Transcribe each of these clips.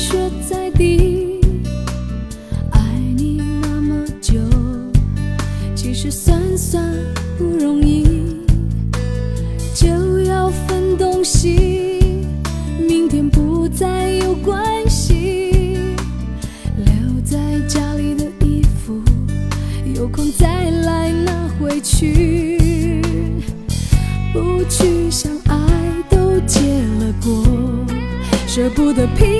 血在地，爱你那么久，其实算算不容易，就要分东西，明天不再有关系，留在家里的衣服，有空再来拿回去，不去想爱都结了果。舍不得拼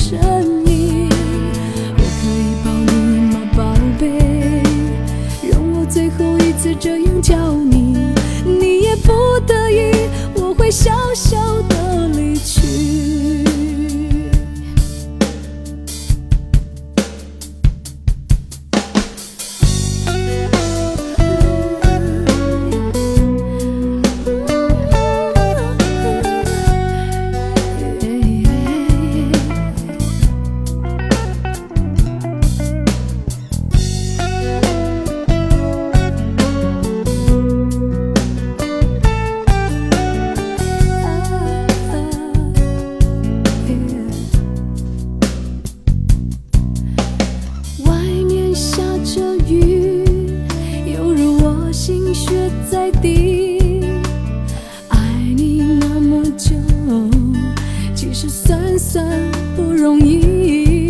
笑的心血在地。爱你那么久，其实算算不容易，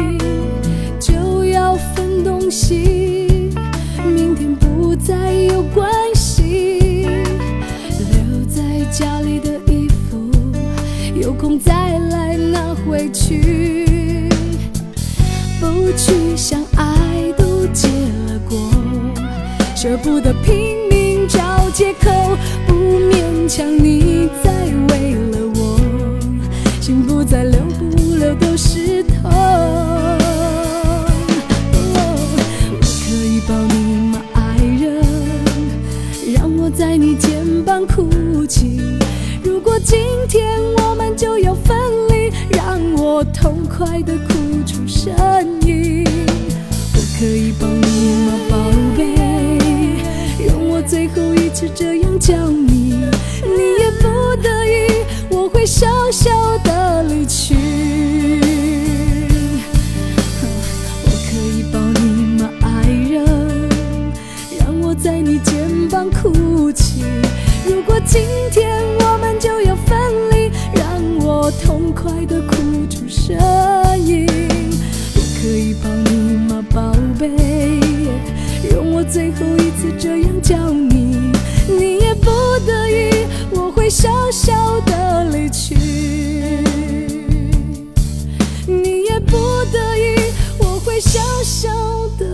就要分东西，明天不再有关系。留在家里的衣服，有空再来拿回去。不去想爱都结了果，舍不得拼借口，不勉强你再为了我，心不再留不留都湿透。我可以抱你吗，爱人？让我在你肩膀哭泣。如果今天我们就要分离，让我痛快的哭出声音。我可以抱是这样叫你，你也不得已，我会笑笑的离去。我可以抱你吗，爱人？让我在你肩膀哭泣。如果今天我们就要分离，让我痛快的小小的